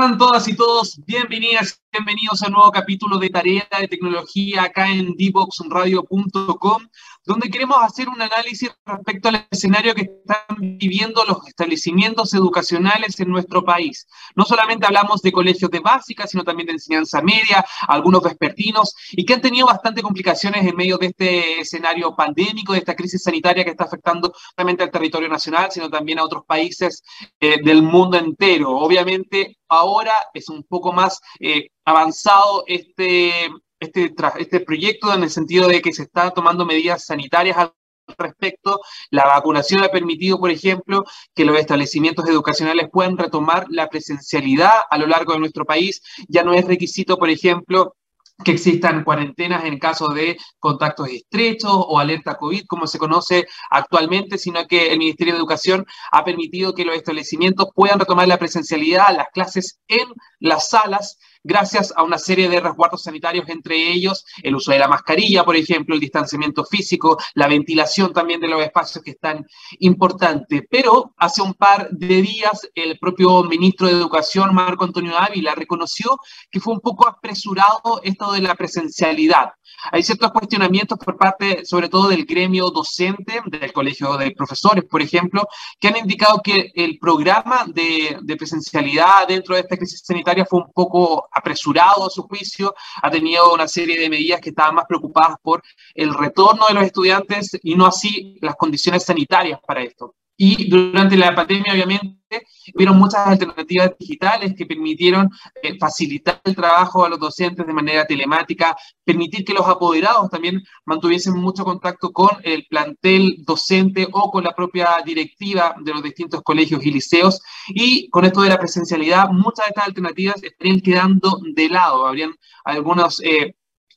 ¿Cómo están todas y todos? Bienvenidas, bienvenidos a un nuevo capítulo de Tarea de Tecnología acá en dboxradio.com, donde queremos hacer un análisis respecto al escenario que están viviendo los establecimientos educacionales en nuestro país. No solamente hablamos de colegios de básica, sino también de enseñanza media, algunos vespertinos, y que han tenido bastante complicaciones en medio de este escenario pandémico, de esta crisis sanitaria que está afectando no solamente al territorio nacional, sino también a otros países eh, del mundo entero. Obviamente, ahora es un poco más eh, avanzado este, este, este proyecto en el sentido de que se están tomando medidas sanitarias al respecto. La vacunación ha permitido, por ejemplo, que los establecimientos educacionales puedan retomar la presencialidad a lo largo de nuestro país. Ya no es requisito, por ejemplo, que existan cuarentenas en caso de contactos estrechos o alerta COVID, como se conoce actualmente, sino que el Ministerio de Educación ha permitido que los establecimientos puedan retomar la presencialidad, las clases en las salas gracias a una serie de resguardos sanitarios, entre ellos el uso de la mascarilla, por ejemplo, el distanciamiento físico, la ventilación también de los espacios que están importantes. Pero hace un par de días el propio ministro de Educación, Marco Antonio Ávila, reconoció que fue un poco apresurado esto de la presencialidad. Hay ciertos cuestionamientos por parte, sobre todo del gremio docente, del Colegio de Profesores, por ejemplo, que han indicado que el programa de, presencialidad dentro de esta crisis sanitaria fue un poco apresurado a su juicio, ha tenido una serie de medidas que estaban más preocupadas por el retorno de los estudiantes y no así las condiciones sanitarias para esto. Y durante la pandemia, obviamente, hubieron muchas alternativas digitales que permitieron eh, facilitar el trabajo a los docentes de manera telemática, permitir que los apoderados también mantuviesen mucho contacto con el plantel docente o con la propia directiva de los distintos colegios y liceos. Y con esto de la presencialidad, muchas de estas alternativas estarían quedando de lado. Habrían algunos... Eh,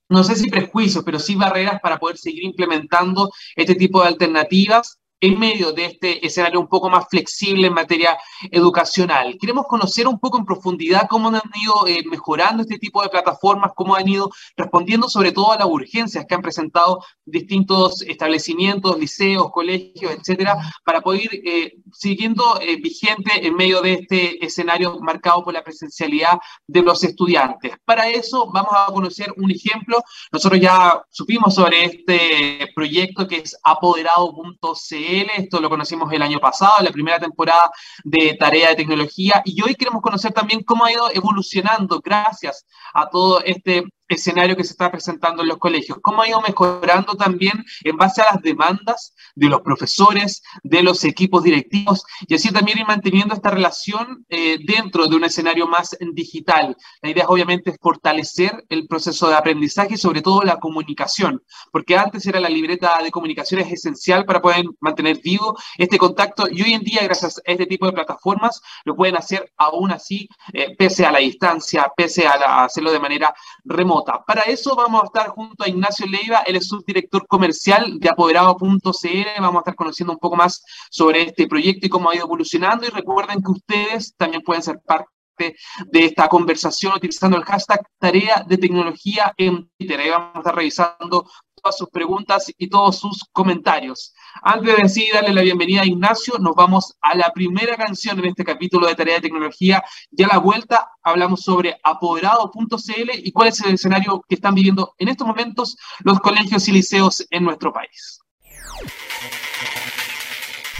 no sé si prejuicios, pero sí barreras para poder seguir implementando este tipo de alternativas en medio de este escenario un poco más flexible en materia educacional. Queremos conocer un poco en profundidad cómo han ido eh, mejorando este tipo de plataformas, cómo han ido respondiendo sobre todo a las urgencias que han presentado distintos establecimientos, liceos, colegios, etcétera, para poder ir eh, siguiendo eh, vigente en medio de este escenario marcado por la presencialidad de los estudiantes. Para eso vamos a conocer un ejemplo. Nosotros ya supimos sobre este proyecto que es apoderado.cl esto lo conocimos el año pasado, la primera temporada de Tarea de Tecnología, y hoy queremos conocer también cómo ha ido evolucionando gracias a todo este escenario que se está presentando en los colegios, cómo ha ido mejorando también en base a las demandas de los profesores, de los equipos directivos, y así también ir manteniendo esta relación eh, dentro de un escenario más digital. La idea obviamente es fortalecer el proceso de aprendizaje y sobre todo la comunicación, porque antes era la libreta de comunicaciones esencial para poder mantener vivo este contacto y hoy en día gracias a este tipo de plataformas lo pueden hacer aún así, eh, pese a la distancia, pese a hacerlo de manera remota. Para eso vamos a estar junto a Ignacio Leiva, él es subdirector comercial de apoderado.cl. Vamos a estar conociendo un poco más sobre este proyecto y cómo ha ido evolucionando. Y recuerden que ustedes también pueden ser parte de esta conversación utilizando el hashtag tarea de tecnología en Twitter. Ahí vamos a estar revisando todas sus preguntas y todos sus comentarios. Antes de decir darle la bienvenida a Ignacio, nos vamos a la primera canción en este capítulo de Tarea de Tecnología. Ya a la vuelta hablamos sobre apoderado.cl y cuál es el escenario que están viviendo en estos momentos los colegios y liceos en nuestro país.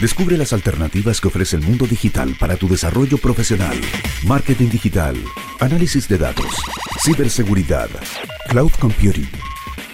Descubre las alternativas que ofrece el mundo digital para tu desarrollo profesional. Marketing digital, análisis de datos, ciberseguridad, cloud computing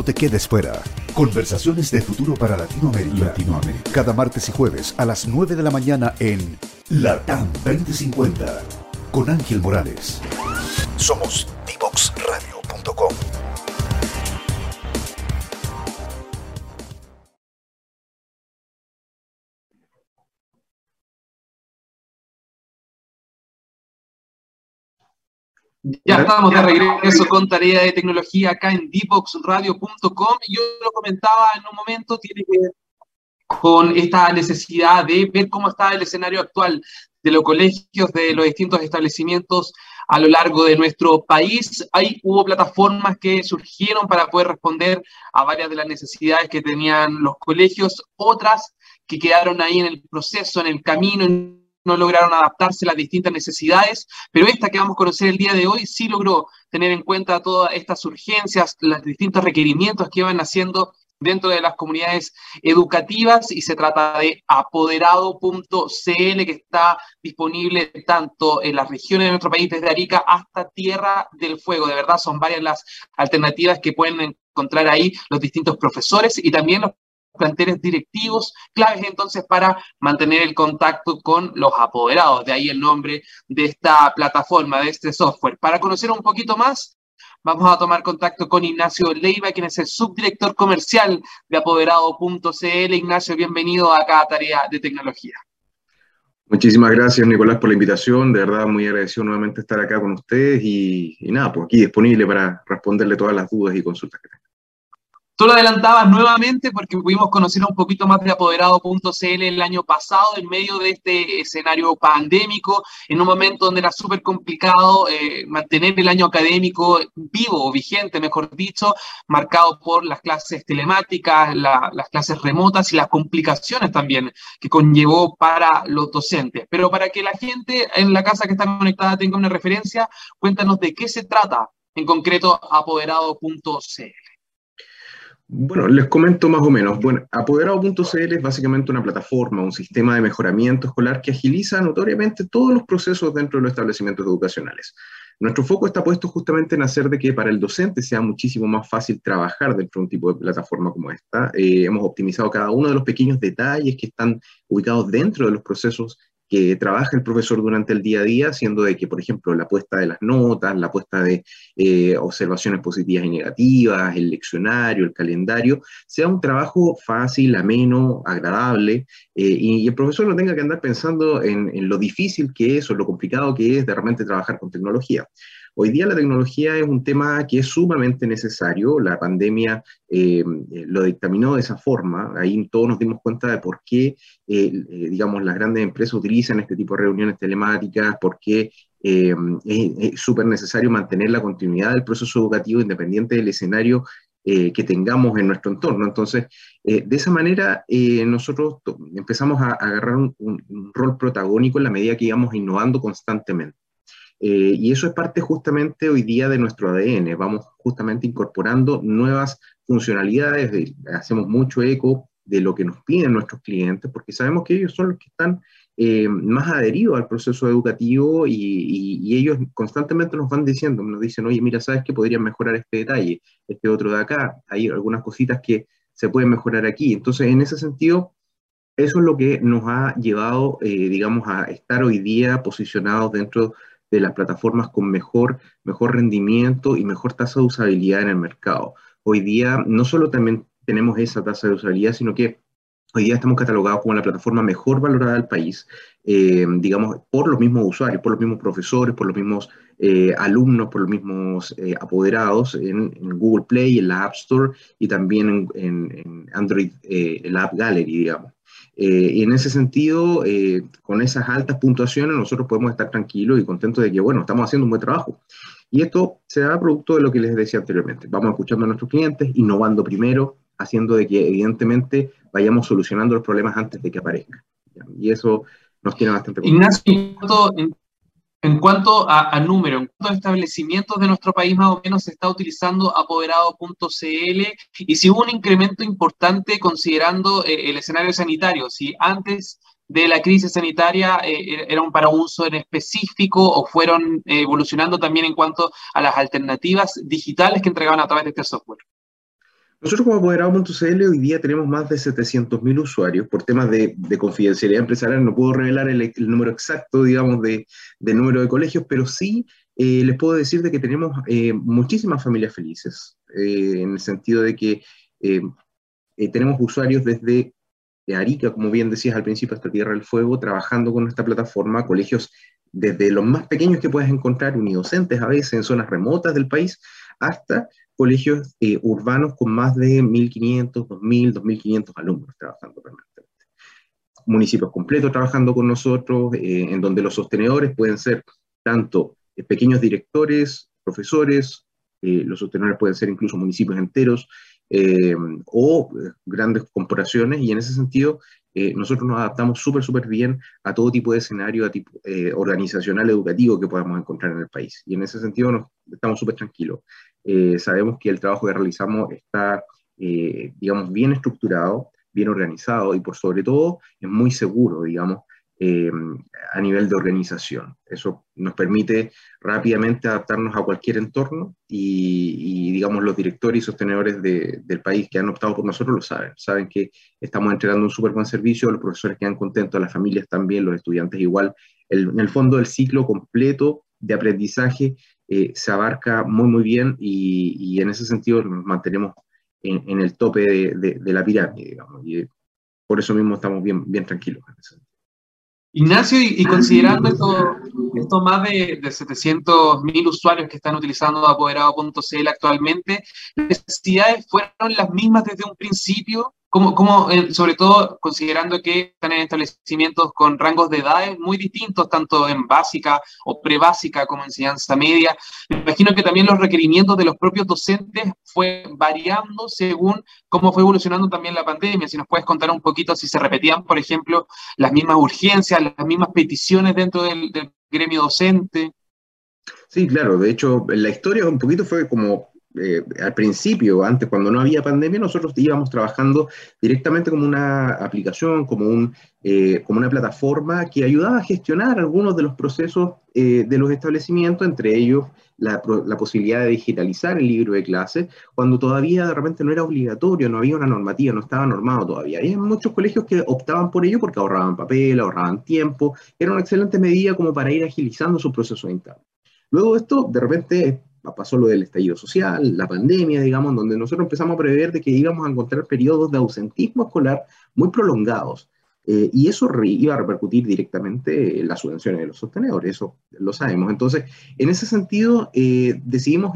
No te quedes fuera. Conversaciones de futuro para Latinoamérica. Latinoamérica. Cada martes y jueves a las 9 de la mañana en Latam 2050 con Ángel Morales. Somos divoxradio.com. Ya estamos de regreso con tarea de tecnología acá en dboxradio.com. Yo lo comentaba en un momento, tiene que ver con esta necesidad de ver cómo está el escenario actual de los colegios, de los distintos establecimientos a lo largo de nuestro país. Hay, hubo plataformas que surgieron para poder responder a varias de las necesidades que tenían los colegios, otras que quedaron ahí en el proceso, en el camino, no lograron adaptarse a las distintas necesidades, pero esta que vamos a conocer el día de hoy sí logró tener en cuenta todas estas urgencias, los distintos requerimientos que iban haciendo dentro de las comunidades educativas y se trata de apoderado.cl que está disponible tanto en las regiones de nuestro país desde Arica hasta Tierra del Fuego. De verdad son varias las alternativas que pueden encontrar ahí los distintos profesores y también los planteles directivos, claves entonces para mantener el contacto con los apoderados, de ahí el nombre de esta plataforma, de este software. Para conocer un poquito más, vamos a tomar contacto con Ignacio Leiva, quien es el subdirector comercial de apoderado.cl. Ignacio, bienvenido a cada tarea de tecnología. Muchísimas gracias, Nicolás, por la invitación. De verdad, muy agradecido nuevamente estar acá con ustedes y, nada, pues aquí disponible para responderle todas las dudas y consultas que tengan. Tú lo adelantabas nuevamente porque pudimos conocer un poquito más de apoderado.cl el año pasado en medio de este escenario pandémico, en un momento donde era súper complicado eh, mantener el año académico vivo o vigente, mejor dicho, marcado por las clases telemáticas, las clases remotas y las complicaciones también que conllevó para los docentes. Pero para que la gente en la casa que está conectada tenga una referencia, cuéntanos de qué se trata en concreto apoderado.cl. Bueno, les comento más o menos. Bueno, Apoderado.cl es básicamente una plataforma, un sistema de mejoramiento escolar que agiliza notoriamente todos los procesos dentro de los establecimientos educacionales. Nuestro foco está puesto justamente en hacer de que para el docente sea muchísimo más fácil trabajar dentro de un tipo de plataforma como esta. Eh, hemos optimizado cada uno de los pequeños detalles que están ubicados dentro de los procesos que trabaja el profesor durante el día a día, siendo de que, por ejemplo, la puesta de las notas, la puesta de eh, observaciones positivas y negativas, el leccionario, el calendario, sea un trabajo fácil, ameno, agradable, eh, y, el profesor no tenga que andar pensando en, en, lo difícil que es o lo complicado que es de realmente trabajar con tecnología. Hoy día la tecnología es un tema que es sumamente necesario. La pandemia eh, lo dictaminó de esa forma. Ahí todos nos dimos cuenta de por qué, eh, eh, digamos, las grandes empresas utilizan este tipo de reuniones telemáticas, por qué es súper necesario mantener la continuidad del proceso educativo independiente del escenario que tengamos en nuestro entorno. Entonces, de esa manera, nosotros empezamos a, agarrar un, un, rol protagónico en la medida que íbamos innovando constantemente. Eh, y eso es parte justamente hoy día de nuestro ADN. Vamos justamente incorporando nuevas funcionalidades, hacemos mucho eco de lo que nos piden nuestros clientes, porque sabemos que ellos son los que están eh, más adheridos al proceso educativo y, ellos constantemente nos van diciendo, nos dicen, oye, mira, ¿sabes que podrían mejorar este detalle, este otro de acá? Hay algunas cositas que se pueden mejorar aquí. Entonces, en ese sentido, eso es lo que nos ha llevado, eh, digamos, a estar hoy día posicionados dentro de las plataformas con mejor, mejor rendimiento y mejor tasa de usabilidad en el mercado. Hoy día no solo también tenemos esa tasa de usabilidad, sino que hoy día estamos catalogados como la plataforma mejor valorada del país, eh, digamos, por los mismos usuarios, por los mismos profesores, por los mismos eh, alumnos, por los mismos eh, apoderados en, Google Play, en la App Store y también en, en Android, en la App Gallery, digamos. Eh, y en ese sentido, eh, con esas altas puntuaciones, nosotros podemos estar tranquilos y contentos de que, bueno, estamos haciendo un buen trabajo. Y esto se da producto de lo que les decía anteriormente. Vamos escuchando a nuestros clientes, innovando primero, haciendo de que evidentemente vayamos solucionando los problemas antes de que aparezcan. Y eso nos tiene bastante... Ignacio, en cuanto a, número, en cuanto a establecimientos de nuestro país, más o menos se está utilizando apoderado.cl y si hubo un incremento importante considerando eh, el escenario sanitario, si antes de la crisis sanitaria eh, eran para uso en específico o fueron evolucionando también en cuanto a las alternativas digitales que entregaban a través de este software. Nosotros como apoderado.cl hoy día tenemos más de 700.000 usuarios. Por temas de, confidencialidad empresarial no puedo revelar el, número exacto, digamos, de, número de colegios, pero sí eh, les puedo decir de que tenemos eh, muchísimas familias felices, eh, en el sentido de que tenemos usuarios desde Arica, como bien decías al principio, hasta Tierra del Fuego, trabajando con esta plataforma, colegios desde los más pequeños que puedes encontrar, unidocentes a veces en zonas remotas del país, hasta colegios eh, urbanos con más de 1.500, 2.000, 2.500 alumnos trabajando permanentemente. Municipios completos trabajando con nosotros, eh, en donde los sostenedores pueden ser tanto eh, pequeños directores, profesores, los sostenedores pueden ser incluso municipios enteros o grandes corporaciones, y en ese sentido nosotros nos adaptamos súper, súper bien a todo tipo de escenario a tipo, organizacional educativo que podamos encontrar en el país. Y en ese sentido estamos súper tranquilos. Eh, sabemos que el trabajo que realizamos está, eh, digamos, bien estructurado, bien organizado y por sobre todo es muy seguro, digamos, eh, a nivel de organización. Eso nos permite rápidamente adaptarnos a cualquier entorno y, digamos, los directores y sostenedores del país que han optado por nosotros lo saben. Saben que estamos entregando un súper buen servicio, los profesores quedan contentos, las familias también, los estudiantes igual. en el fondo, el ciclo completo de aprendizaje eh, se abarca muy, muy bien y, en ese sentido nos mantenemos en, el tope de, la pirámide, digamos, y por eso mismo estamos bien, bien tranquilos. Ignacio, y, considerando esto, esto, más de, de 700.000 usuarios que están utilizando apoderado.cl actualmente, ¿las necesidades fueron las mismas desde un principio? Eh, sobre todo considerando que están en establecimientos con rangos de edades muy distintos, tanto en básica o prebásica como enseñanza media. Me imagino que también los requerimientos de los propios docentes fue variando según cómo fue evolucionando también la pandemia. Si nos puedes contar un poquito si se repetían, por ejemplo, las mismas urgencias, las mismas peticiones dentro del, del gremio docente. Sí, claro. De hecho, la historia un poquito fue como eh, al principio, antes, cuando no había pandemia, nosotros íbamos trabajando directamente como una aplicación, como, un, eh, como una plataforma que ayudaba a gestionar algunos de los procesos eh, de los establecimientos, entre ellos la, posibilidad de digitalizar el libro de clase, cuando todavía de repente no era obligatorio, no había una normativa, no estaba normado todavía. Y hay muchos colegios que optaban por ello porque ahorraban papel, ahorraban tiempo, era una excelente medida como para ir agilizando su proceso interno. Luego esto, de repente, pasó lo del estallido social, la pandemia, digamos, donde nosotros empezamos a prever de que íbamos a encontrar periodos de ausentismo escolar muy prolongados. Eh, y eso iba a repercutir directamente en las subvenciones de los sostenedores, eso lo sabemos. Entonces, en ese sentido, eh, decidimos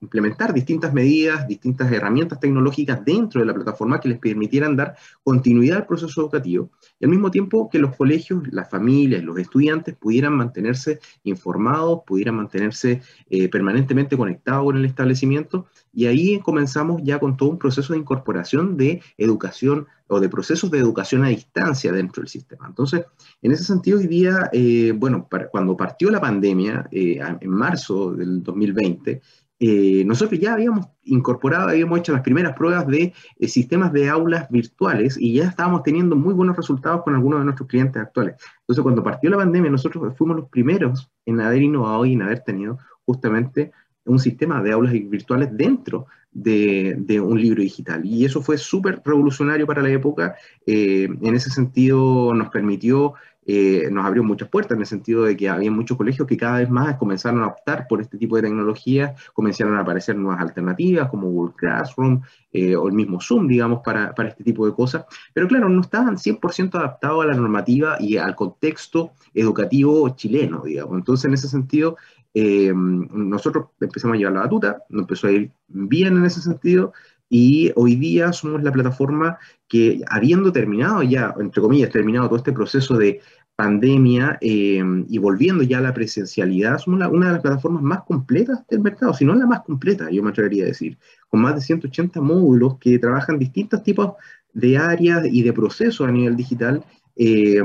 implementar distintas medidas, distintas herramientas tecnológicas dentro de la plataforma que les permitieran dar continuidad al proceso educativo y al mismo tiempo que los colegios, las familias, los estudiantes pudieran mantenerse informados, pudieran mantenerse eh, permanentemente conectados con el establecimiento y ahí comenzamos ya con todo un proceso de incorporación de educación o de procesos de educación a distancia dentro del sistema. Entonces, en ese sentido, hoy día, eh, bueno, cuando partió la pandemia, eh, en marzo del 2020, eh, nosotros ya habíamos incorporado, habíamos hecho las primeras pruebas de eh, sistemas de aulas virtuales y ya estábamos teniendo muy buenos resultados con algunos de nuestros clientes actuales. Entonces, cuando partió la pandemia, nosotros fuimos los primeros en haber innovado y en haber tenido justamente un sistema de aulas virtuales dentro de, un libro digital. Y eso fue súper revolucionario para la época. Eh, en ese sentido, nos permitió eh, nos abrió muchas puertas en el sentido de que había muchos colegios que cada vez más comenzaron a optar por este tipo de tecnología, comenzaron a aparecer nuevas alternativas como Google Classroom eh, o el mismo Zoom, digamos, para, para, este tipo de cosas. Pero claro, no estaban 100% adaptados a la normativa y al contexto educativo chileno, digamos. Entonces, en ese sentido, eh, nosotros empezamos a llevar la batuta, nos empezó a ir bien en ese sentido, y hoy día somos la plataforma que, habiendo terminado ya, entre comillas, terminado todo este proceso de pandemia eh, y volviendo ya a la presencialidad, somos una de las plataformas más completas del mercado, si no la más completa, yo me atrevería a decir, con más de 180 módulos que trabajan distintos tipos de áreas y de procesos a nivel digital eh,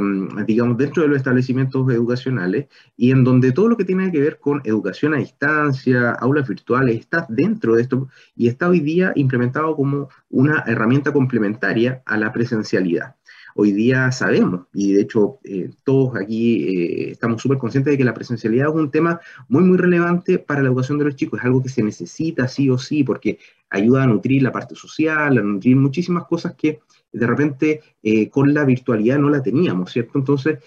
digamos, dentro de los establecimientos educacionales y en donde todo lo que tiene que ver con educación a distancia, aulas virtuales, está dentro de esto y está hoy día implementado como una herramienta complementaria a la presencialidad. Hoy día sabemos, y de hecho eh, todos aquí eh, estamos súper conscientes de que la presencialidad es un tema muy, muy relevante para la educación de los chicos, es algo que se necesita sí o sí, porque ayuda a nutrir la parte social, a nutrir muchísimas cosas que de repente eh, con la virtualidad no la teníamos, ¿cierto? Entonces,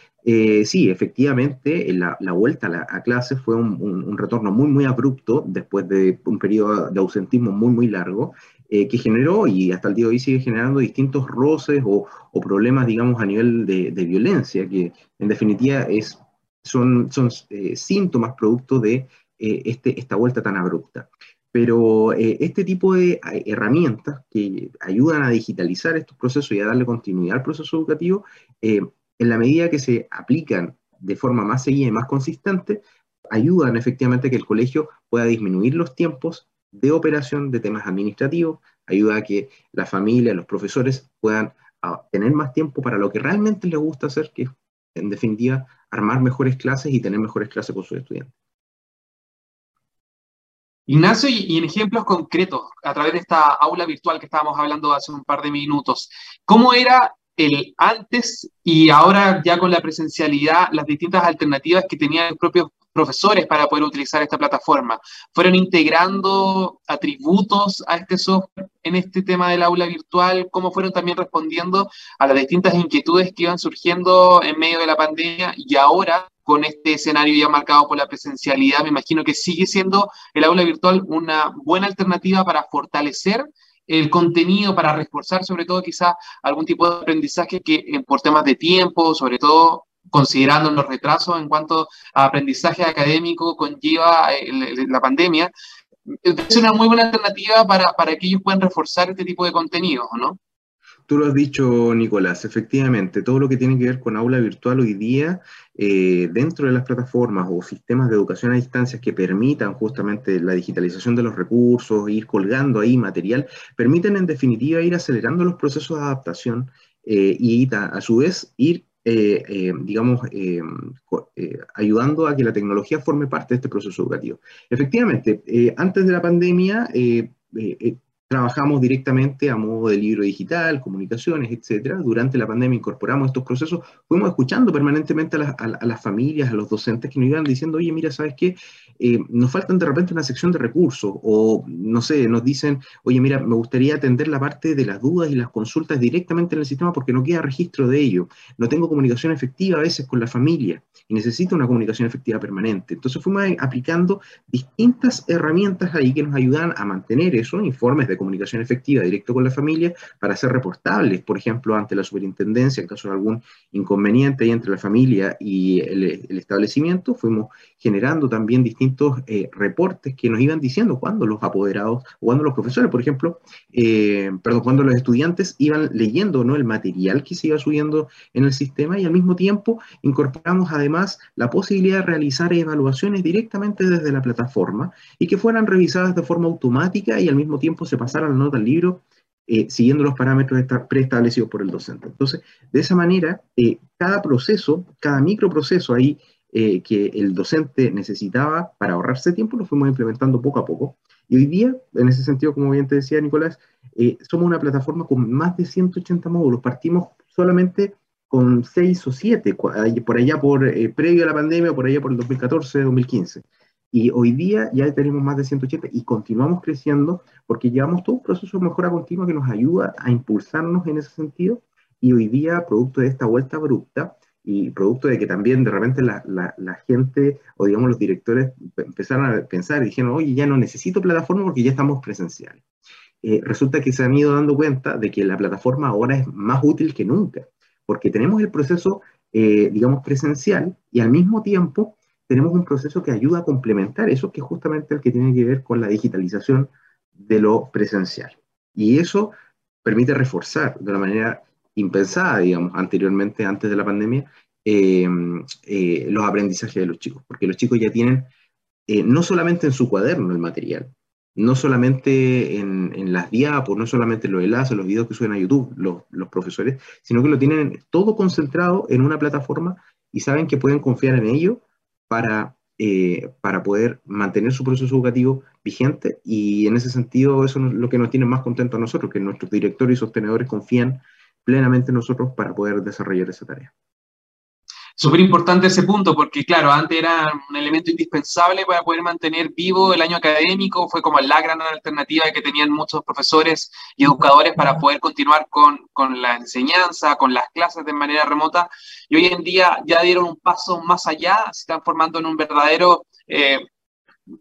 sí, efectivamente, la, la vuelta a, la, clase fue un, retorno muy, muy abrupto después de un periodo de ausentismo muy, muy largo, eh, que generó y hasta el día de hoy sigue generando distintos roces o, problemas, digamos, a nivel de, violencia, que en definitiva es son, son síntomas producto de este, esta vuelta tan abrupta. Pero este tipo de herramientas que ayudan a digitalizar estos procesos y a darle continuidad al proceso educativo, en la medida que se aplican de forma más seguida y más consistente, ayudan efectivamente a que el colegio pueda disminuir los tiempos de operación de temas administrativos, ayuda a que la familia, los profesores puedan ah, tener más tiempo para lo que realmente les gusta hacer, que es, en definitiva, armar mejores clases y tener mejores clases con sus estudiantes. Ignacio, y en ejemplos concretos, a través de esta aula virtual que estábamos hablando hace un par de minutos, ¿cómo era el antes y ahora ya con la presencialidad, las distintas alternativas que tenían los propios profesores para poder utilizar esta plataforma? ¿Fueron integrando atributos a este software en este tema del aula virtual? ¿Cómo fueron también respondiendo a las distintas inquietudes que iban surgiendo en medio de la pandemia y ahora con este escenario ya marcado por la presencialidad? Me imagino que sigue siendo el aula virtual una buena alternativa para fortalecer el contenido para reforzar sobre todo quizás algún tipo de aprendizaje que eh, por temas de tiempo, sobre todo considerando los retrasos en cuanto a aprendizaje académico conlleva eh, la pandemia, es una muy buena alternativa para, para que ellos puedan reforzar este tipo de contenidos, ¿no? Tú lo has dicho, Nicolás, efectivamente, todo lo que tiene que ver con aula virtual hoy día, eh, dentro de las plataformas o sistemas de educación a distancia que permitan justamente la digitalización de los recursos, ir colgando ahí material, permiten en definitiva ir acelerando los procesos de adaptación eh, y a, su vez ir eh, digamos, ayudando a que la tecnología forme parte de este proceso educativo. Efectivamente, antes de la pandemia, Trabajamos directamente a modo de libro digital, comunicaciones, etcétera. Durante la pandemia incorporamos estos procesos. Fuimos escuchando permanentemente a las, familias, a los docentes que nos iban diciendo, oye, mira, ¿sabes qué? Eh, nos faltan de repente una sección de recursos o, no sé, nos dicen, oye, mira, me gustaría atender la parte de las dudas y las consultas directamente en el sistema porque no queda registro de ello. No tengo comunicación efectiva a veces con la familia y necesito una comunicación efectiva permanente. Entonces fuimos aplicando distintas herramientas ahí que nos ayudan a mantener eso, informes de comunicación efectiva directo con la familia para ser reportables, por ejemplo, ante la superintendencia en caso de algún inconveniente entre la familia y el, establecimiento. Fuimos generando también distintos eh, reportes que nos iban diciendo cuándo los apoderados o cuándo los profesores, por ejemplo, eh, perdón, cuando los estudiantes iban leyendo ¿no? el material que se iba subiendo en el sistema y al mismo tiempo incorporamos además la posibilidad de realizar evaluaciones directamente desde la plataforma y que fueran revisadas de forma automática y al mismo tiempo se pasar la nota al libro eh, siguiendo los parámetros preestablecidos por el docente. Entonces, de esa manera, cada proceso, cada microproceso ahí eh, que el docente necesitaba para ahorrarse tiempo, lo fuimos implementando poco a poco. Y hoy día, en ese sentido, como bien te decía Nicolás, somos una plataforma con más de 180 módulos. Partimos solamente con 6 o 7, por allá por previo a la pandemia, por allá por el 2014, 2015. Y hoy día ya tenemos más de 180 y continuamos creciendo porque llevamos todo un proceso de mejora continua que nos ayuda a impulsarnos en ese sentido. Y hoy día, producto de esta vuelta abrupta y producto de que también de repente la, la, gente o digamos los directores empezaron a pensar y dijeron, oye, ya no necesito plataforma porque ya estamos presenciales. Eh, resulta que se han ido dando cuenta de que la plataforma ahora es más útil que nunca, porque tenemos el proceso, eh, digamos, presencial y al mismo tiempo tenemos un proceso que ayuda a complementar eso, que es justamente el que tiene que ver con la digitalización de lo presencial. Y eso permite reforzar de una manera impensada, digamos, anteriormente, antes de la pandemia, eh, eh, los aprendizajes de los chicos, porque los chicos ya tienen eh, no solamente en su cuaderno el material, no solamente en, las diapos, no solamente los enlaces, los videos que suben a YouTube los, profesores, sino que lo tienen todo concentrado en una plataforma y saben que pueden confiar en ello para, para poder mantener su proceso educativo vigente y en ese sentido eso es lo que nos tiene más contentos a nosotros, que nuestros directores y sostenedores confían plenamente en nosotros para poder desarrollar esa tarea. Súper importante ese punto, porque claro, antes era un elemento indispensable para poder mantener vivo el año académico, fue como la gran alternativa que tenían muchos profesores y educadores para poder continuar con, con la enseñanza, con las clases de manera remota, y hoy en día ya dieron un paso más allá, se están formando en un verdadero... Eh,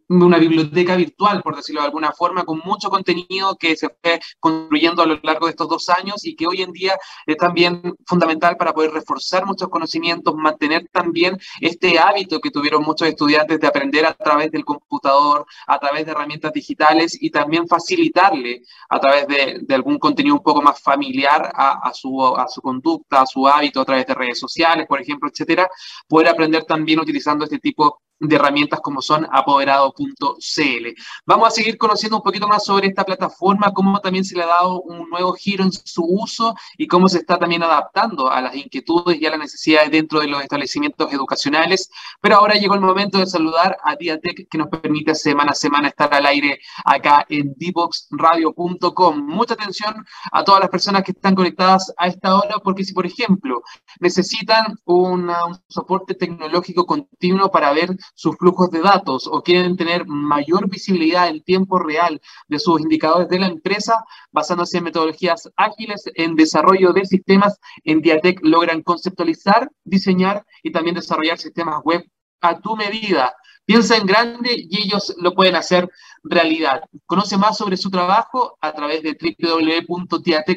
una biblioteca virtual, por decirlo de alguna forma, con mucho contenido que se fue construyendo a lo largo de estos dos años y que hoy en día es también fundamental para poder reforzar muchos conocimientos, mantener también este hábito que tuvieron muchos estudiantes de aprender a través del computador, a través de herramientas digitales y también facilitarle a través de, algún contenido un poco más familiar a, su, a su conducta, a su hábito, a través de redes sociales, por ejemplo, etcétera, poder aprender también utilizando este tipo de herramientas como son apoderado.cl. Vamos a seguir conociendo un poquito más sobre esta plataforma, cómo también se le ha dado un nuevo giro en su uso y cómo se está también adaptando a las inquietudes y a las necesidades dentro de los establecimientos educacionales. Pero ahora llegó el momento de saludar a Diatec, que nos permite semana a semana estar al aire acá en dboxradio.com. Mucha atención a todas las personas que están conectadas a esta hora, porque si, por ejemplo, necesitan un soporte tecnológico continuo para ver sus flujos de datos o quieren tener mayor visibilidad en tiempo real de sus indicadores de la empresa, basándose en metodologías ágiles en desarrollo de sistemas, en Diatec logran conceptualizar, diseñar y también desarrollar sistemas web a tu medida. Piensa en grande y ellos lo pueden hacer realidad. Conoce más sobre su trabajo a través de www.diatec.cl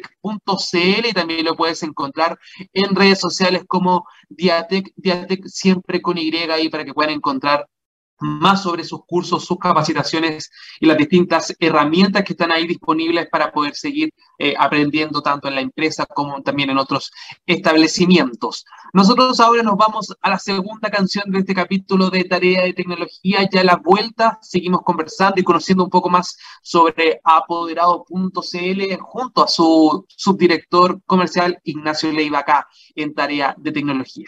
y también lo puedes encontrar en redes sociales como Diatec, Diatec siempre con Y ahí para que puedan encontrar más sobre sus cursos, sus capacitaciones y las distintas herramientas que están ahí disponibles para poder seguir eh, aprendiendo tanto en la empresa como también en otros establecimientos. Nosotros ahora nos vamos a la segunda canción de este capítulo de Tarea de Tecnología. Ya a la vuelta seguimos conversando y conociendo un poco más sobre apoderado.cl junto a su subdirector comercial Ignacio Leiva acá en Tarea de Tecnología.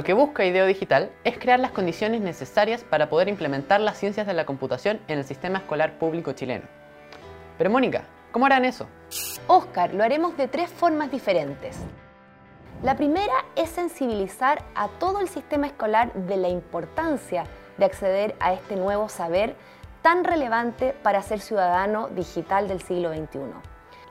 Lo que busca IDEO Digital es crear las condiciones necesarias para poder implementar las ciencias de la computación en el sistema escolar público chileno. Pero Mónica, ¿cómo harán eso? Oscar, lo haremos de tres formas diferentes. La primera es sensibilizar a todo el sistema escolar de la importancia de acceder a este nuevo saber tan relevante para ser ciudadano digital del siglo XXI.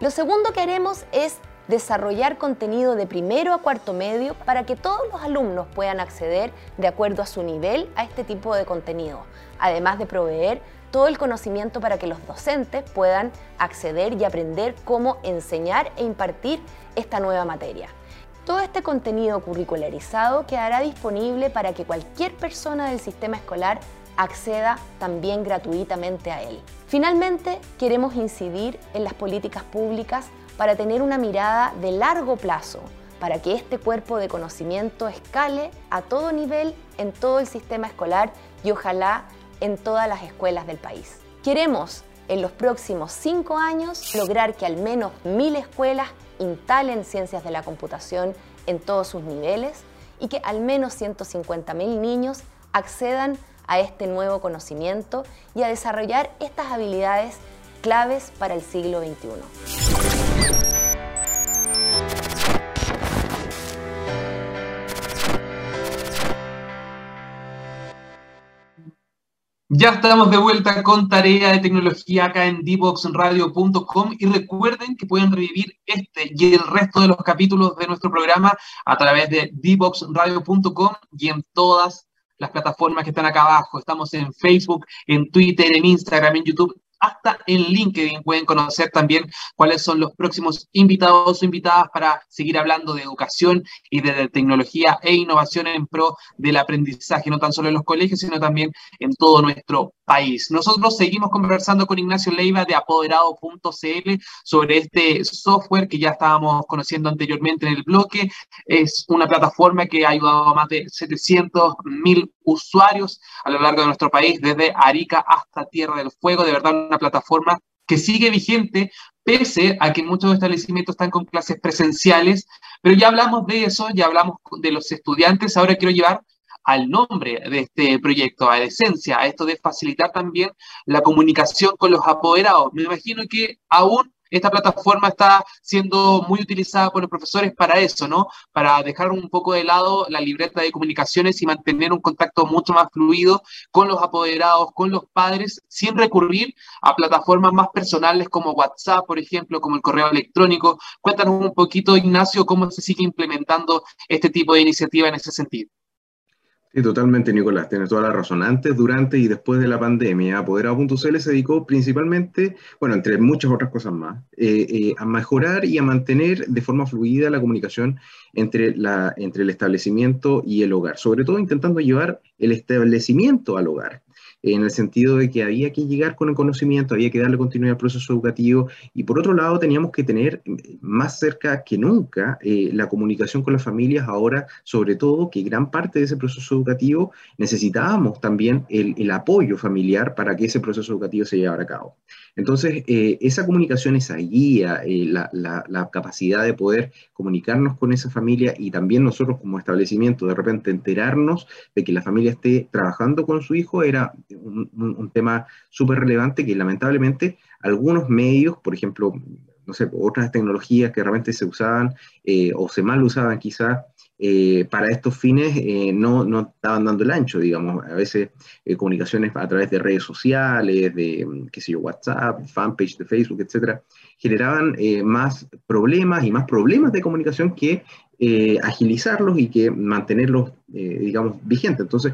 Lo segundo que haremos es desarrollar contenido de primero a cuarto medio para que todos los alumnos puedan acceder de acuerdo a su nivel a este tipo de contenido, además de proveer todo el conocimiento para que los docentes puedan acceder y aprender cómo enseñar e impartir esta nueva materia. Todo este contenido curricularizado quedará disponible para que cualquier persona del sistema escolar acceda también gratuitamente a él. Finalmente, queremos incidir en las políticas públicas para tener una mirada de largo plazo, para que este cuerpo de conocimiento escale a todo nivel en todo el sistema escolar y ojalá en todas las escuelas del país. Queremos en los próximos cinco años lograr que al menos mil escuelas instalen ciencias de la computación en todos sus niveles y que al menos 150.000 niños accedan a este nuevo conocimiento y a desarrollar estas habilidades claves para el siglo XXI. Ya estamos de vuelta con tarea de tecnología acá en dboxradio.com y recuerden que pueden revivir este y el resto de los capítulos de nuestro programa a través de dboxradio.com y en todas las plataformas que están acá abajo. Estamos en Facebook, en Twitter, en Instagram, en YouTube hasta en LinkedIn pueden conocer también cuáles son los próximos invitados o invitadas para seguir hablando de educación y de tecnología e innovación en pro del aprendizaje, no tan solo en los colegios, sino también en todo nuestro país. Nosotros seguimos conversando con Ignacio Leiva de apoderado.cl sobre este software que ya estábamos conociendo anteriormente en el bloque. Es una plataforma que ha ayudado a más de 700 mil usuarios a lo largo de nuestro país, desde Arica hasta Tierra del Fuego. De verdad, una plataforma que sigue vigente pese a que muchos establecimientos están con clases presenciales, pero ya hablamos de eso, ya hablamos de los estudiantes, ahora quiero llevar al nombre de este proyecto, a la esencia, a esto de facilitar también la comunicación con los apoderados. Me imagino que aún esta plataforma está siendo muy utilizada por los profesores para eso, ¿no? Para dejar un poco de lado la libreta de comunicaciones y mantener un contacto mucho más fluido con los apoderados, con los padres, sin recurrir a plataformas más personales como WhatsApp, por ejemplo, como el correo electrónico. Cuéntanos un poquito, Ignacio, cómo se sigue implementando este tipo de iniciativa en ese sentido. Totalmente, Nicolás, tienes toda la razón. Antes, durante y después de la pandemia, Apoderado.cl se dedicó principalmente, bueno, entre muchas otras cosas más, eh, eh, a mejorar y a mantener de forma fluida la comunicación entre, la, entre el establecimiento y el hogar, sobre todo intentando llevar el establecimiento al hogar en el sentido de que había que llegar con el conocimiento, había que darle continuidad al proceso educativo y por otro lado teníamos que tener más cerca que nunca eh, la comunicación con las familias ahora, sobre todo que gran parte de ese proceso educativo necesitábamos también el, el apoyo familiar para que ese proceso educativo se llevara a cabo. Entonces, eh, esa comunicación, esa guía, eh, la, capacidad de poder comunicarnos con esa familia y también nosotros como establecimiento, de repente enterarnos de que la familia esté trabajando con su hijo, era un, un, tema súper relevante que lamentablemente algunos medios, por ejemplo, no sé, otras tecnologías que realmente se usaban eh, o se mal usaban quizás, eh, para estos fines eh, no, no, estaban dando el ancho, digamos. A veces eh, comunicaciones a través de redes sociales, de, mm, qué sé yo, WhatsApp, fanpage de Facebook, etcétera, generaban más problemas y más problemas de comunicación que agilizarlos y que mantenerlos, digamos, vigentes. Entonces,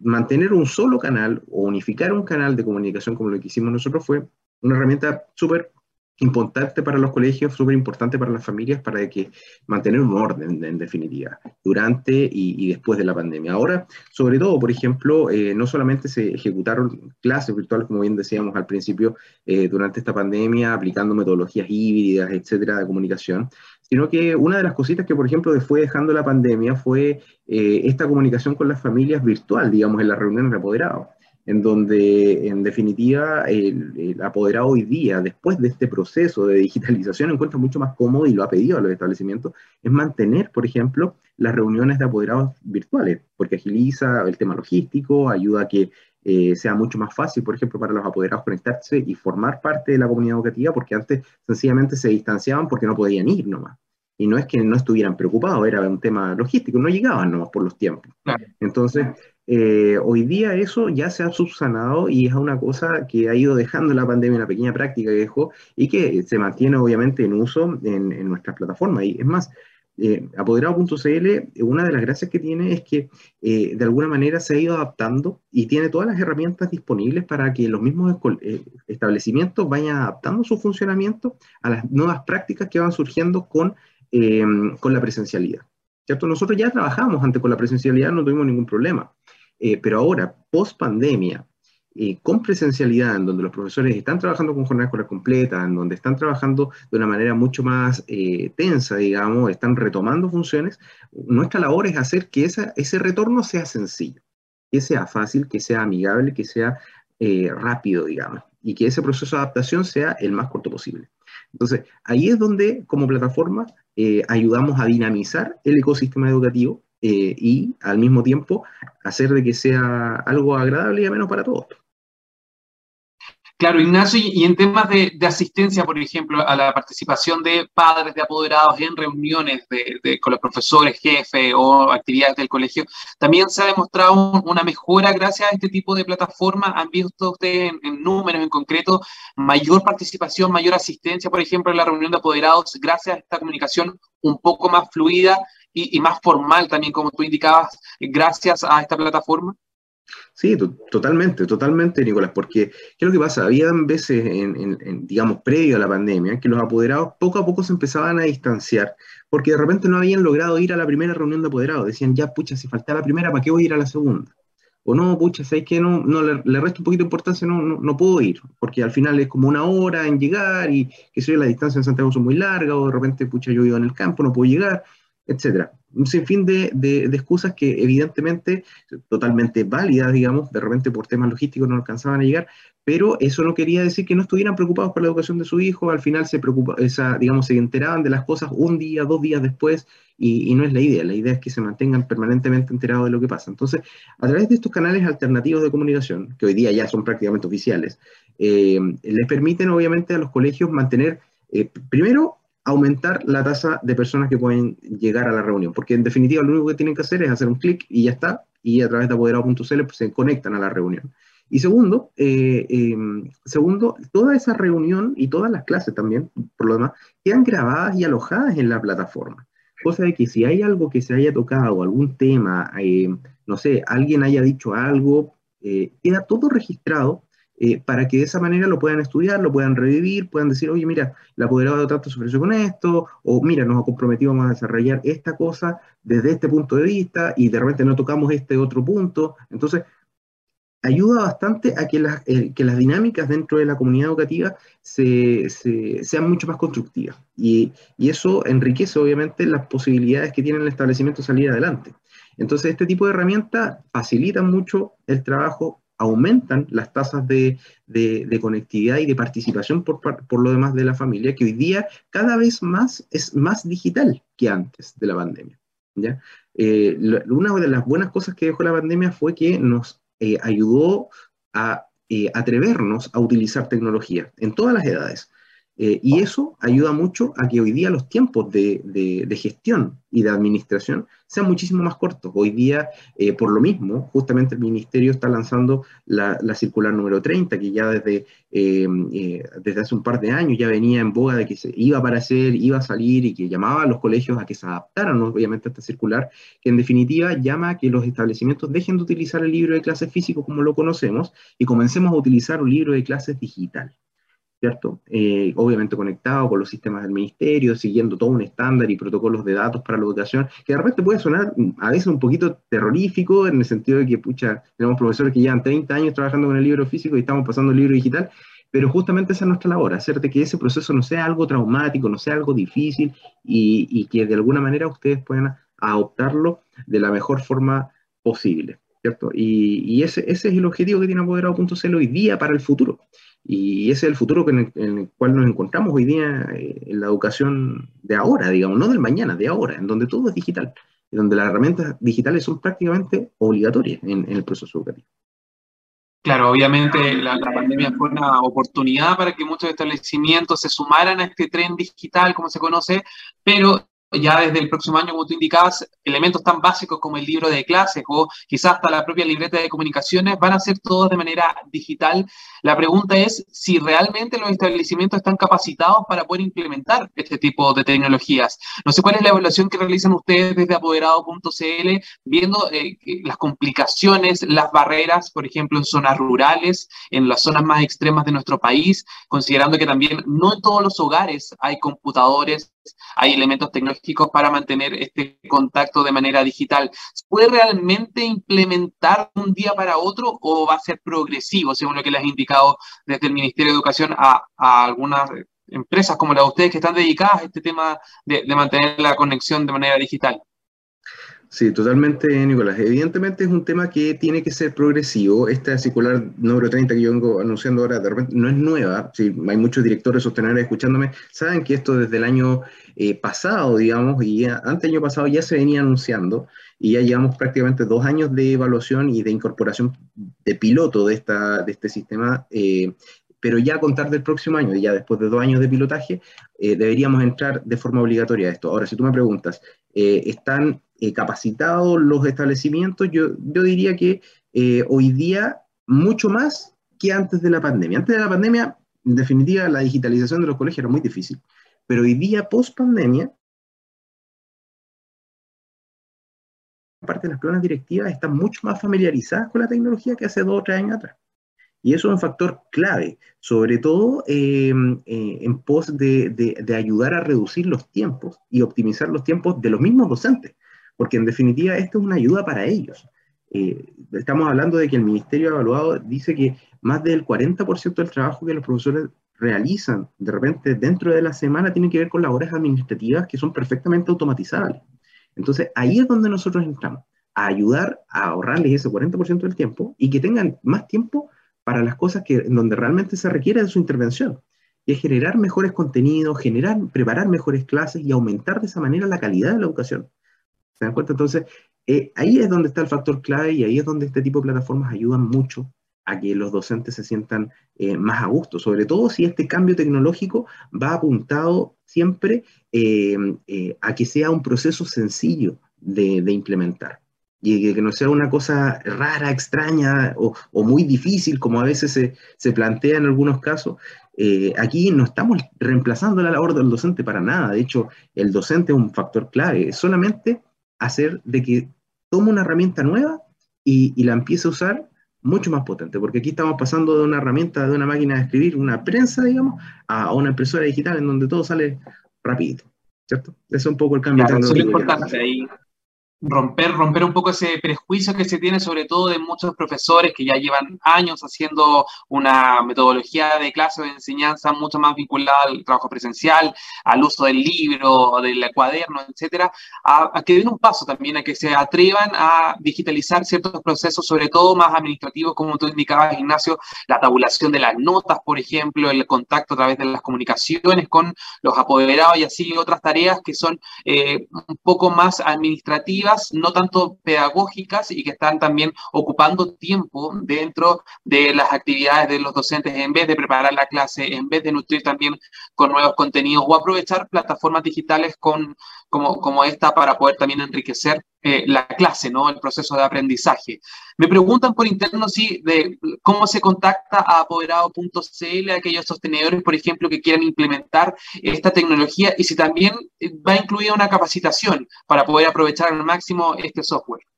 mantener un solo canal o unificar un canal de comunicación como lo que hicimos nosotros fue una herramienta súper importante para los colegios, súper importante para las familias, para que mantener un orden, en definitiva, durante y, después de la pandemia. Ahora, sobre todo, por ejemplo, eh, no solamente se ejecutaron clases virtuales, como bien decíamos al principio, eh, durante esta pandemia, aplicando metodologías híbridas, etcétera, de comunicación, sino que una de las cositas que, por ejemplo, fue dejando la pandemia fue eh, esta comunicación con las familias virtual, digamos, en las reuniones de apoderados en donde en definitiva el, apoderado hoy día, después de este proceso de digitalización, encuentra mucho más cómodo y lo ha pedido a los establecimientos, es mantener, por ejemplo, las reuniones de apoderados virtuales, porque agiliza el tema logístico, ayuda a que eh, sea mucho más fácil, por ejemplo, para los apoderados conectarse y formar parte de la comunidad educativa, porque antes sencillamente se distanciaban porque no podían ir nomás. Y no es que no estuvieran preocupados, era un tema logístico, no llegaban nomás por los tiempos. Entonces, eh, hoy día eso ya se ha subsanado y es una cosa que ha ido dejando la pandemia, una pequeña práctica que dejó y que se mantiene obviamente en uso en, en nuestras plataformas. Y es más, eh, apoderado.cl, una de las gracias que tiene es que eh, de alguna manera se ha ido adaptando y tiene todas las herramientas disponibles para que los mismos establecimientos vayan adaptando su funcionamiento a las nuevas prácticas que van surgiendo con, con la presencialidad. ¿Cierto? Nosotros ya trabajamos antes con la presencialidad, no tuvimos ningún problema. Eh, pero ahora, post pandemia, eh, con presencialidad, en donde los profesores están trabajando con jornada escolar completa, en donde están trabajando de una manera mucho más eh, tensa, digamos, están retomando funciones, nuestra labor es hacer que ese retorno sea sencillo, que sea fácil, que sea amigable, que sea rápido, digamos, y que ese proceso de adaptación sea el más corto posible. Entonces, ahí es donde, como plataforma, ayudamos a dinamizar el ecosistema educativo eh, y al mismo tiempo hacer de que sea algo agradable y ameno para todos. Claro, Ignacio, y en temas de, asistencia, por ejemplo, a la participación de padres de apoderados en reuniones de, con los profesores, jefes o actividades del colegio, también se ha demostrado una mejora gracias a este tipo de plataformas. ¿Han visto ustedes en, números en concreto mayor participación, mayor asistencia, por ejemplo, en la reunión de apoderados gracias a esta comunicación un poco más fluida y, más formal también, como tú indicabas, gracias a esta plataforma? Sí, totalmente, totalmente, Nicolás, porque ¿qué es lo que pasa? Había veces, en, digamos, previo a la pandemia, que los apoderados poco a poco se empezaban a distanciar, porque de repente no habían logrado ir a la primera reunión de apoderados. Decían, ya, pucha, si falta la primera, ¿para qué voy a ir a la segunda? O no, pucha, ¿sabes qué? No, no le, le resto un poquito de importancia, no, no, puedo ir, porque al final es como una hora en llegar y que soy la distancia en Santiago son muy larga, o de repente, pucha, yo vivo en el campo, no puedo llegar. Etcétera. Un sinfín de, de, excusas que evidentemente, totalmente válidas, digamos, de repente por temas logísticos no alcanzaban a llegar, pero eso no quería decir que no estuvieran preocupados por la educación de su hijo, al final se preocupa, esa, digamos, se enteraban de las cosas un día, dos días después, y, no es la idea, la idea es que se mantengan permanentemente enterados de lo que pasa. Entonces, a través de estos canales alternativos de comunicación, que hoy día ya son prácticamente oficiales, eh, les permiten obviamente a los colegios mantener, eh, primero, aumentar la tasa de personas que pueden llegar a la reunión, porque en definitiva lo único que tienen que hacer es hacer un clic y ya está, y a través de apoderado.cl pues, se conectan a la reunión. Y segundo, eh, em, segundo, toda esa reunión y todas las clases también, por lo demás, quedan grabadas y alojadas en la plataforma. Cosa de que si hay algo que se haya tocado, algún tema, eh, no sé, alguien haya dicho algo, eh, queda todo registrado eh, para que de esa manera lo puedan estudiar, lo puedan revivir, puedan decir, oye, mira, la apoderado de tanto se con esto, o mira, nos comprometimos a desarrollar esta cosa desde este punto de vista y de repente no tocamos este otro punto. Entonces, ayuda bastante a que las, eh, que las dinámicas dentro de la comunidad educativa se, sean mucho más constructivas. Y, y, eso enriquece obviamente las posibilidades que tiene el establecimiento de salir adelante. Entonces, este tipo de herramientas facilitan mucho el trabajo aumentan las tasas de, conectividad y de participación por, lo demás de la familia, que hoy día cada vez más es más digital que antes de la pandemia. ¿ya? Eh, una de las buenas cosas que dejó la pandemia fue que nos eh, ayudó a eh, atrevernos a utilizar tecnología en todas las edades. Y eso ayuda mucho a que hoy día los tiempos de, gestión y de administración sean muchísimo más cortos. Hoy día, eh, por lo mismo, justamente el Ministerio está lanzando la, circular número 30, que ya desde, eh, eh, desde hace un par de años ya venía en boga de que se iba a aparecer, iba a salir y que llamaba a los colegios a que se adaptaran, obviamente, a esta circular, que en definitiva llama a que los establecimientos dejen de utilizar el libro de clases físico como lo conocemos y comencemos a utilizar un libro de clases digital. ¿Cierto? Eh, obviamente conectado con los sistemas del ministerio, siguiendo todo un estándar y protocolos de datos para la educación, que de repente puede sonar a veces un poquito terrorífico en el sentido de que, pucha, tenemos profesores que llevan 30 años trabajando con el libro físico y estamos pasando el libro digital, pero justamente esa es nuestra labor, hacer de que ese proceso no sea algo traumático, no sea algo difícil y, que de alguna manera ustedes puedan adoptarlo de la mejor forma posible, ¿cierto? Y, ese, ese es el objetivo que tiene Apoderado.cl hoy día para el futuro. Y ese es el futuro en el, cual nos encontramos hoy día eh, en la educación de ahora, digamos, no del mañana, de ahora, en donde todo es digital, y donde las herramientas digitales son prácticamente obligatorias en, el proceso educativo. Claro, obviamente la, pandemia fue una oportunidad para que muchos establecimientos se sumaran a este tren digital, como se conoce, pero ya desde el próximo año, como tú indicabas, elementos tan básicos como el libro de clases o quizás hasta la propia libreta de comunicaciones van a ser todos de manera digital. La pregunta es si realmente los establecimientos están capacitados para poder implementar este tipo de tecnologías. No sé cuál es la evaluación que realizan ustedes desde apoderado.cl, viendo eh, las complicaciones, las barreras, por ejemplo, en zonas rurales, en las zonas más extremas de nuestro país, considerando que también no en todos los hogares hay computadores hay elementos tecnológicos para mantener este contacto de manera digital. ¿Se puede realmente implementar un día para otro o va a ser progresivo, según lo que les ha indicado desde el Ministerio de Educación a, algunas empresas como la de ustedes que están dedicadas a este tema de mantener la conexión de manera digital? Sí, totalmente, Nicolás. Evidentemente es un tema que tiene que ser progresivo. Esta circular número 30 que yo vengo anunciando ahora, de repente no es nueva. Sí, hay muchos directores sostenedores escuchándome. Saben que esto desde el año eh, pasado, digamos, y antes del año pasado ya se venía anunciando y ya llevamos prácticamente dos años de evaluación y de incorporación de piloto de, esta, de este sistema. Eh, pero ya a contar del próximo año, ya después de dos años de pilotaje, eh, deberíamos entrar de forma obligatoria a esto. Ahora, si tú me preguntas, ¿están eh, capacitados los establecimientos, yo, yo diría que eh, hoy día mucho más que antes de la pandemia. Antes de la pandemia, en definitiva, la digitalización de los colegios era muy difícil, pero hoy día, post pandemia, parte de las planas directivas están mucho más familiarizadas con la tecnología que hace dos o tres años atrás. Y eso es un factor clave, sobre todo eh, en pos de, de, ayudar a reducir los tiempos y optimizar los tiempos de los mismos docentes porque en definitiva esto es una ayuda para ellos. Eh, estamos hablando de que el Ministerio Evaluado dice que más del 40% del trabajo que los profesores realizan de repente dentro de la semana tiene que ver con labores administrativas que son perfectamente automatizables. Entonces, ahí es donde nosotros entramos, a ayudar a ahorrarles ese 40% del tiempo y que tengan más tiempo para las cosas que, donde realmente se requiere de su intervención. Y es generar mejores contenidos, generar, preparar mejores clases y aumentar de esa manera la calidad de la educación. ¿Se dan cuenta? Entonces, eh, ahí es donde está el factor clave y ahí es donde este tipo de plataformas ayudan mucho a que los docentes se sientan eh, más a gusto, sobre todo si este cambio tecnológico va apuntado siempre eh, a que sea un proceso sencillo de, implementar y que, no sea una cosa rara, extraña o, muy difícil como a veces se, se plantea en algunos casos. aquí no estamos reemplazando la labor del docente para nada, de hecho el docente es un factor clave, solamente hacer de que tome una herramienta nueva y, la empiece a usar mucho más potente, porque aquí estamos pasando de una herramienta, de una máquina de escribir, una prensa, digamos, a una impresora digital en donde todo sale rapidito, ¿cierto? Ese es un poco el cambio. Claro, eso es importante ahí romper, romper un poco ese prejuicio que se tiene sobre todo de muchos profesores que ya llevan años haciendo una metodología de clase o de enseñanza mucho más vinculada al trabajo presencial, al uso del libro, del cuaderno, etcétera, a, que den un paso también a que se atrevan a digitalizar ciertos procesos, sobre todo más administrativos, como tú indicabas, Ignacio, la tabulación de las notas, por ejemplo, el contacto a través de las comunicaciones con los apoderados y así otras tareas que son eh, un poco más administrativas no tanto pedagógicas y que están también ocupando tiempo dentro de las actividades de los docentes en vez de preparar la clase, en vez de nutrir también con nuevos contenidos o aprovechar plataformas digitales con, como, como esta para poder también enriquecer eh, la clase, ¿no? El proceso de aprendizaje. Me preguntan por interno si de cómo se contacta a apoderado.cl aquellos sostenedores, por ejemplo, que quieran implementar esta tecnología y si también va a incluir una capacitación para poder aprovechar al máximo este software.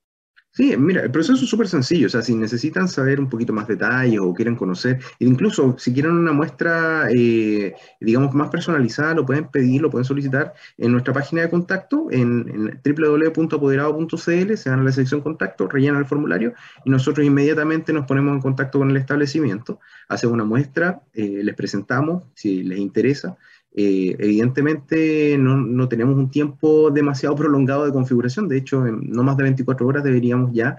Sí, mira, el proceso es súper sencillo, o sea, si necesitan saber un poquito más detalles o quieren conocer, incluso si quieren una muestra, eh, digamos, más personalizada, lo pueden pedir, lo pueden solicitar en nuestra página de contacto, en, en www.apoderado.cl, se van a la sección contacto, rellenan el formulario y nosotros inmediatamente nos ponemos en contacto con el establecimiento, hacemos una muestra, eh, les presentamos si les interesa, eh, evidentemente no, tenemos un tiempo demasiado prolongado de configuración, de hecho en no más de 24 horas deberíamos ya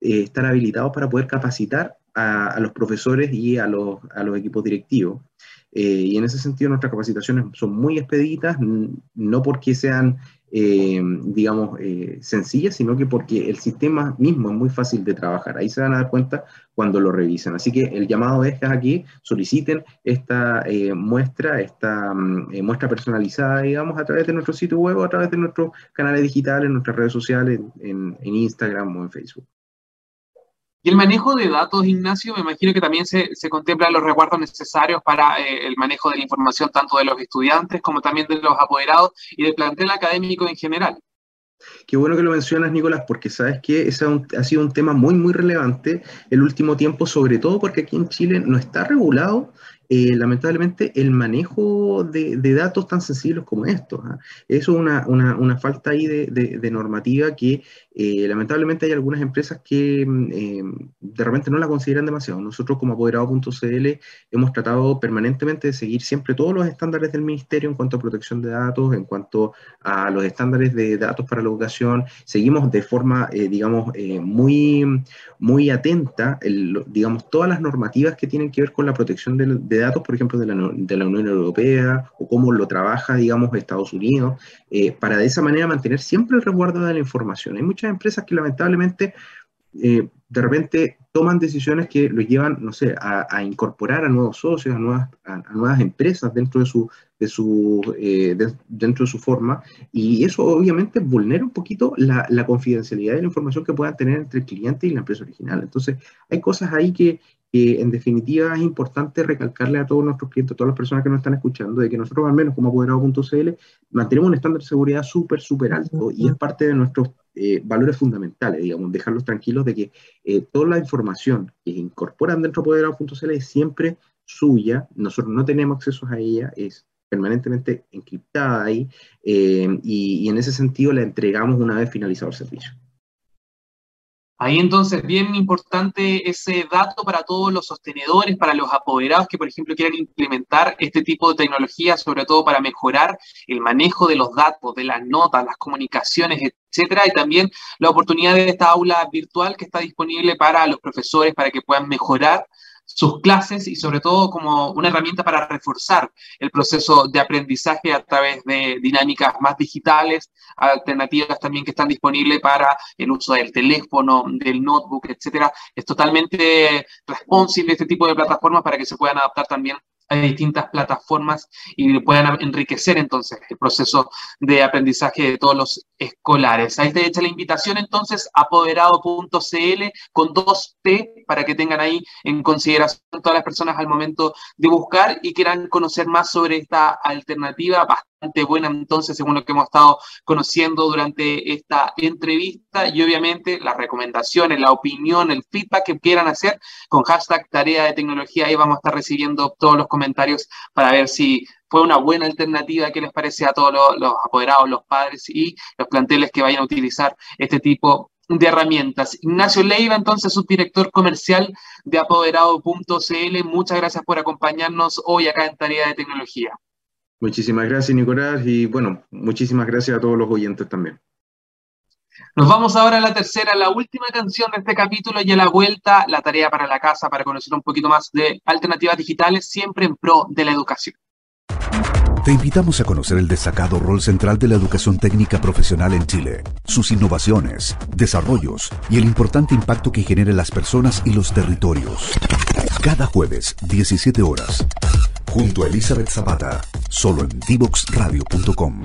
eh, estar habilitados para poder capacitar a, los profesores y a los, a los equipos directivos. Eh, y en ese sentido nuestras capacitaciones son muy expeditas, no porque sean eh, digamos, eh, sencillas, sino que porque el sistema mismo es muy fácil de trabajar. Ahí se van a dar cuenta cuando lo revisan. Así que el llamado es que soliciten esta eh, muestra, esta mm, muestra personalizada, digamos, a través de nuestro sitio web o a través de nuestros canales digitales, nuestras redes sociales, en Instagram o en Facebook. Y el manejo de datos, Ignacio, me imagino que también se, se contemplan los resguardos necesarios para eh, el manejo de la información tanto de los estudiantes como también de los apoderados y del plantel académico en general. Qué bueno que lo mencionas, Nicolás, porque sabes que ese ha sido un tema muy, muy relevante el último tiempo, sobre todo porque aquí en Chile no está regulado eh, lamentablemente el manejo de, datos tan sensibles como estos. ¿ah? Eso es una, falta ahí de, normativa que eh, lamentablemente hay algunas empresas que mm, eh, de repente no la consideran demasiado. Nosotros como apoderado.cl hemos tratado permanentemente de seguir siempre todos los estándares del ministerio en cuanto a protección de datos, en cuanto a los estándares de datos para la educación. Seguimos de forma, digamos, muy, muy atenta, digamos, todas las normativas que tienen que ver con la protección de, datos, por ejemplo, de la, de la, Unión Europea o cómo lo trabaja, digamos, Estados Unidos, eh, para de esa manera mantener siempre el resguardo de la información. Hay muchas empresas que lamentablemente eh, de repente toman decisiones que los llevan, no sé, a, incorporar a nuevos socios, a nuevas, a, nuevas empresas dentro de su, de su, eh, dentro de su forma, y eso obviamente vulnera un poquito la, la, confidencialidad de la información que puedan tener entre el cliente y la empresa original. Entonces, hay cosas ahí que, en definitiva es importante recalcarle a todos nuestros clientes, a todas las personas que nos están escuchando, de que nosotros al menos como apoderado.cl mantenemos un estándar de seguridad súper, súper alto y es parte de nuestros eh, valores fundamentales, digamos, dejarlos tranquilos de que eh, toda la información que incorporan dentro de apoderado.cl es siempre suya, nosotros no tenemos acceso a ella, es permanentemente encriptada ahí eh, y, y en ese sentido la entregamos una vez finalizado el servicio. Ahí entonces, bien importante ese dato para todos los sostenedores, para los apoderados que, por ejemplo, quieran implementar este tipo de tecnología, sobre todo para mejorar el manejo de los datos, de las notas, las comunicaciones, etcétera, y también la oportunidad de esta aula virtual que está disponible para los profesores para que puedan mejorar sus clases y sobre todo como una herramienta para reforzar el proceso de aprendizaje a través de dinámicas más digitales, alternativas también que están disponibles para el uso del teléfono, del notebook, etcétera. Es totalmente responsive este tipo de plataformas para que se puedan adaptar también a distintas plataformas y puedan enriquecer entonces el proceso de aprendizaje de todos los escolares. Ahí está hecha la invitación entonces, apoderado.cl con dos T para que tengan ahí en consideración todas las personas al momento de buscar y quieran conocer más sobre esta alternativa bastante buena entonces según lo que hemos estado conociendo durante esta entrevista y obviamente las recomendaciones, la opinión, el feedback que quieran hacer con hashtag tarea de tecnología ahí vamos a estar recibiendo todos los comentarios para ver si fue una buena alternativa que les parece a todos los, apoderados, los padres y los planteles que vayan a utilizar este tipo de herramientas. Ignacio Leiva, entonces, subdirector comercial de apoderado.cl, muchas gracias por acompañarnos hoy acá en Tarea de Tecnología. Muchísimas gracias, Nicolás, y bueno, muchísimas gracias a todos los oyentes también. Nos vamos ahora a la tercera, la última canción de este capítulo y a la vuelta, la tarea para la casa, para conocer un poquito más de alternativas digitales, siempre en pro de la educación. Te invitamos a conocer el destacado rol central de la educación técnica profesional en Chile, sus innovaciones, desarrollos y el importante impacto que genera en las personas y los territorios. Cada jueves, 17 horas, junto a Elizabeth Zapata, solo en divoxradio.com.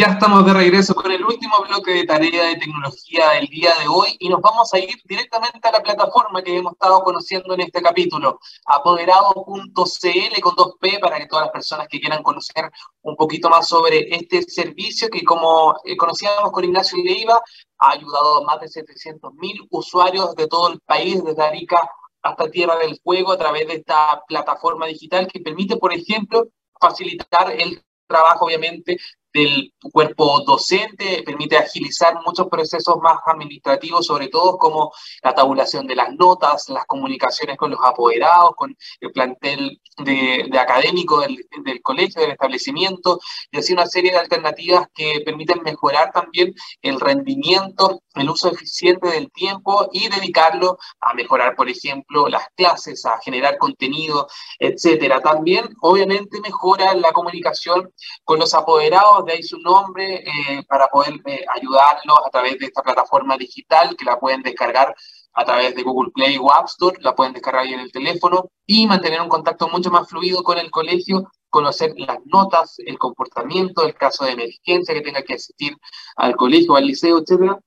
Ya estamos de regreso con el último bloque de tarea de tecnología del día de hoy y nos vamos a ir directamente a la plataforma que hemos estado conociendo en este capítulo, apoderado.cl con 2P para que todas las personas que quieran conocer un poquito más sobre este servicio que como eh, conocíamos con Ignacio Leiva ha ayudado a más de 700.000 usuarios de todo el país, desde Arica hasta Tierra del Fuego, a través de esta plataforma digital que permite, por ejemplo, facilitar el trabajo, obviamente, del cuerpo docente, permite agilizar muchos procesos más administrativos, sobre todo como la tabulación de las notas, las comunicaciones con los apoderados, con el plantel de, de académico del, del, colegio, del establecimiento, y así una serie de alternativas que permiten mejorar también el rendimiento, el uso eficiente del tiempo y dedicarlo a mejorar, por ejemplo, las clases, a generar contenido, etcétera. También, obviamente, mejora la comunicación con los apoderados de ahí su nombre, eh, para poder eh, ayudarlos a través de esta plataforma digital que la pueden descargar a través de Google Play o App Store, la pueden descargar en el teléfono y mantener un contacto mucho más fluido con el colegio, conocer las notas, el comportamiento, el caso de emergencia que tenga que asistir al colegio, al liceo, etcétera.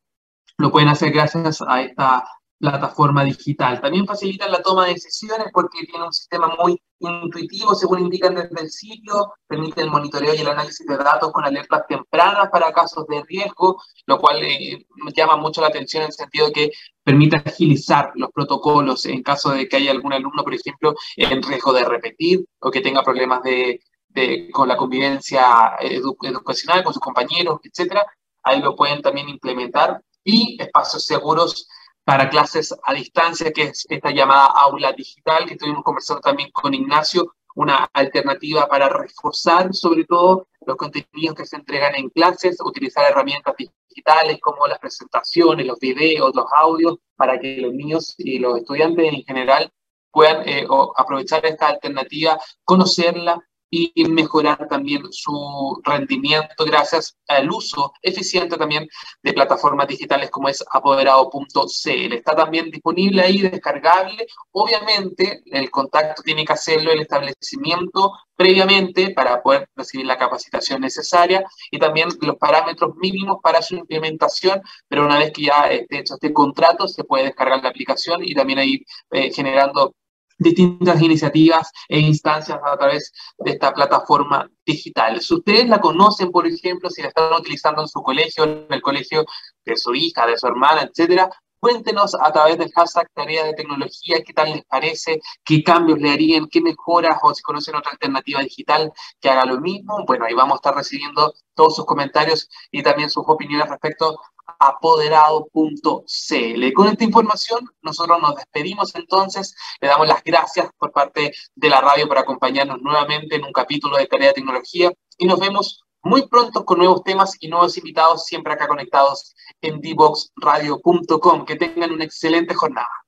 Lo pueden hacer gracias a esta plataforma digital. También facilitan la toma de decisiones porque tiene un sistema muy intuitivo, según indican desde el sitio, permite el monitoreo y el análisis de datos con alertas tempranas para casos de riesgo, lo cual eh, llama mucho la atención en el sentido de que permite agilizar los protocolos en caso de que haya algún alumno, por ejemplo, en riesgo de repetir o que tenga problemas de, con la convivencia educacional con sus compañeros, etcétera. Ahí lo pueden también implementar y espacios seguros para clases a distancia, que es esta llamada aula digital, que estuvimos conversando también con Ignacio, una alternativa para reforzar sobre todo los contenidos que se entregan en clases, utilizar herramientas digitales como las presentaciones, los videos, los audios, para que los niños y los estudiantes en general puedan eh, aprovechar esta alternativa, conocerla y mejorar también su rendimiento gracias al uso eficiente también de plataformas digitales como es apoderado.cl. Está también disponible ahí, descargable. Obviamente, el contacto tiene que hacerlo el establecimiento previamente para poder recibir la capacitación necesaria y también los parámetros mínimos para su implementación, pero una vez que ya esté hecho este contrato, se puede descargar la aplicación y también ahí eh, generando distintas iniciativas e instancias a través de esta plataforma digital. Si ustedes la conocen, por ejemplo, si la están utilizando en su colegio, en el colegio de su hija, de su hermana, etcétera, Cuéntenos a través del hashtag Tarea de Tecnología qué tal les parece, qué cambios le harían, qué mejoras o si conocen otra alternativa digital que haga lo mismo. Bueno, ahí vamos a estar recibiendo todos sus comentarios y también sus opiniones respecto apoderado.cl. Con esta información nosotros nos despedimos entonces, le damos las gracias por parte de la radio por acompañarnos nuevamente en un capítulo de Tarea de Tecnología y nos vemos muy pronto con nuevos temas y nuevos invitados siempre acá conectados en dboxradio.com. Que tengan una excelente jornada.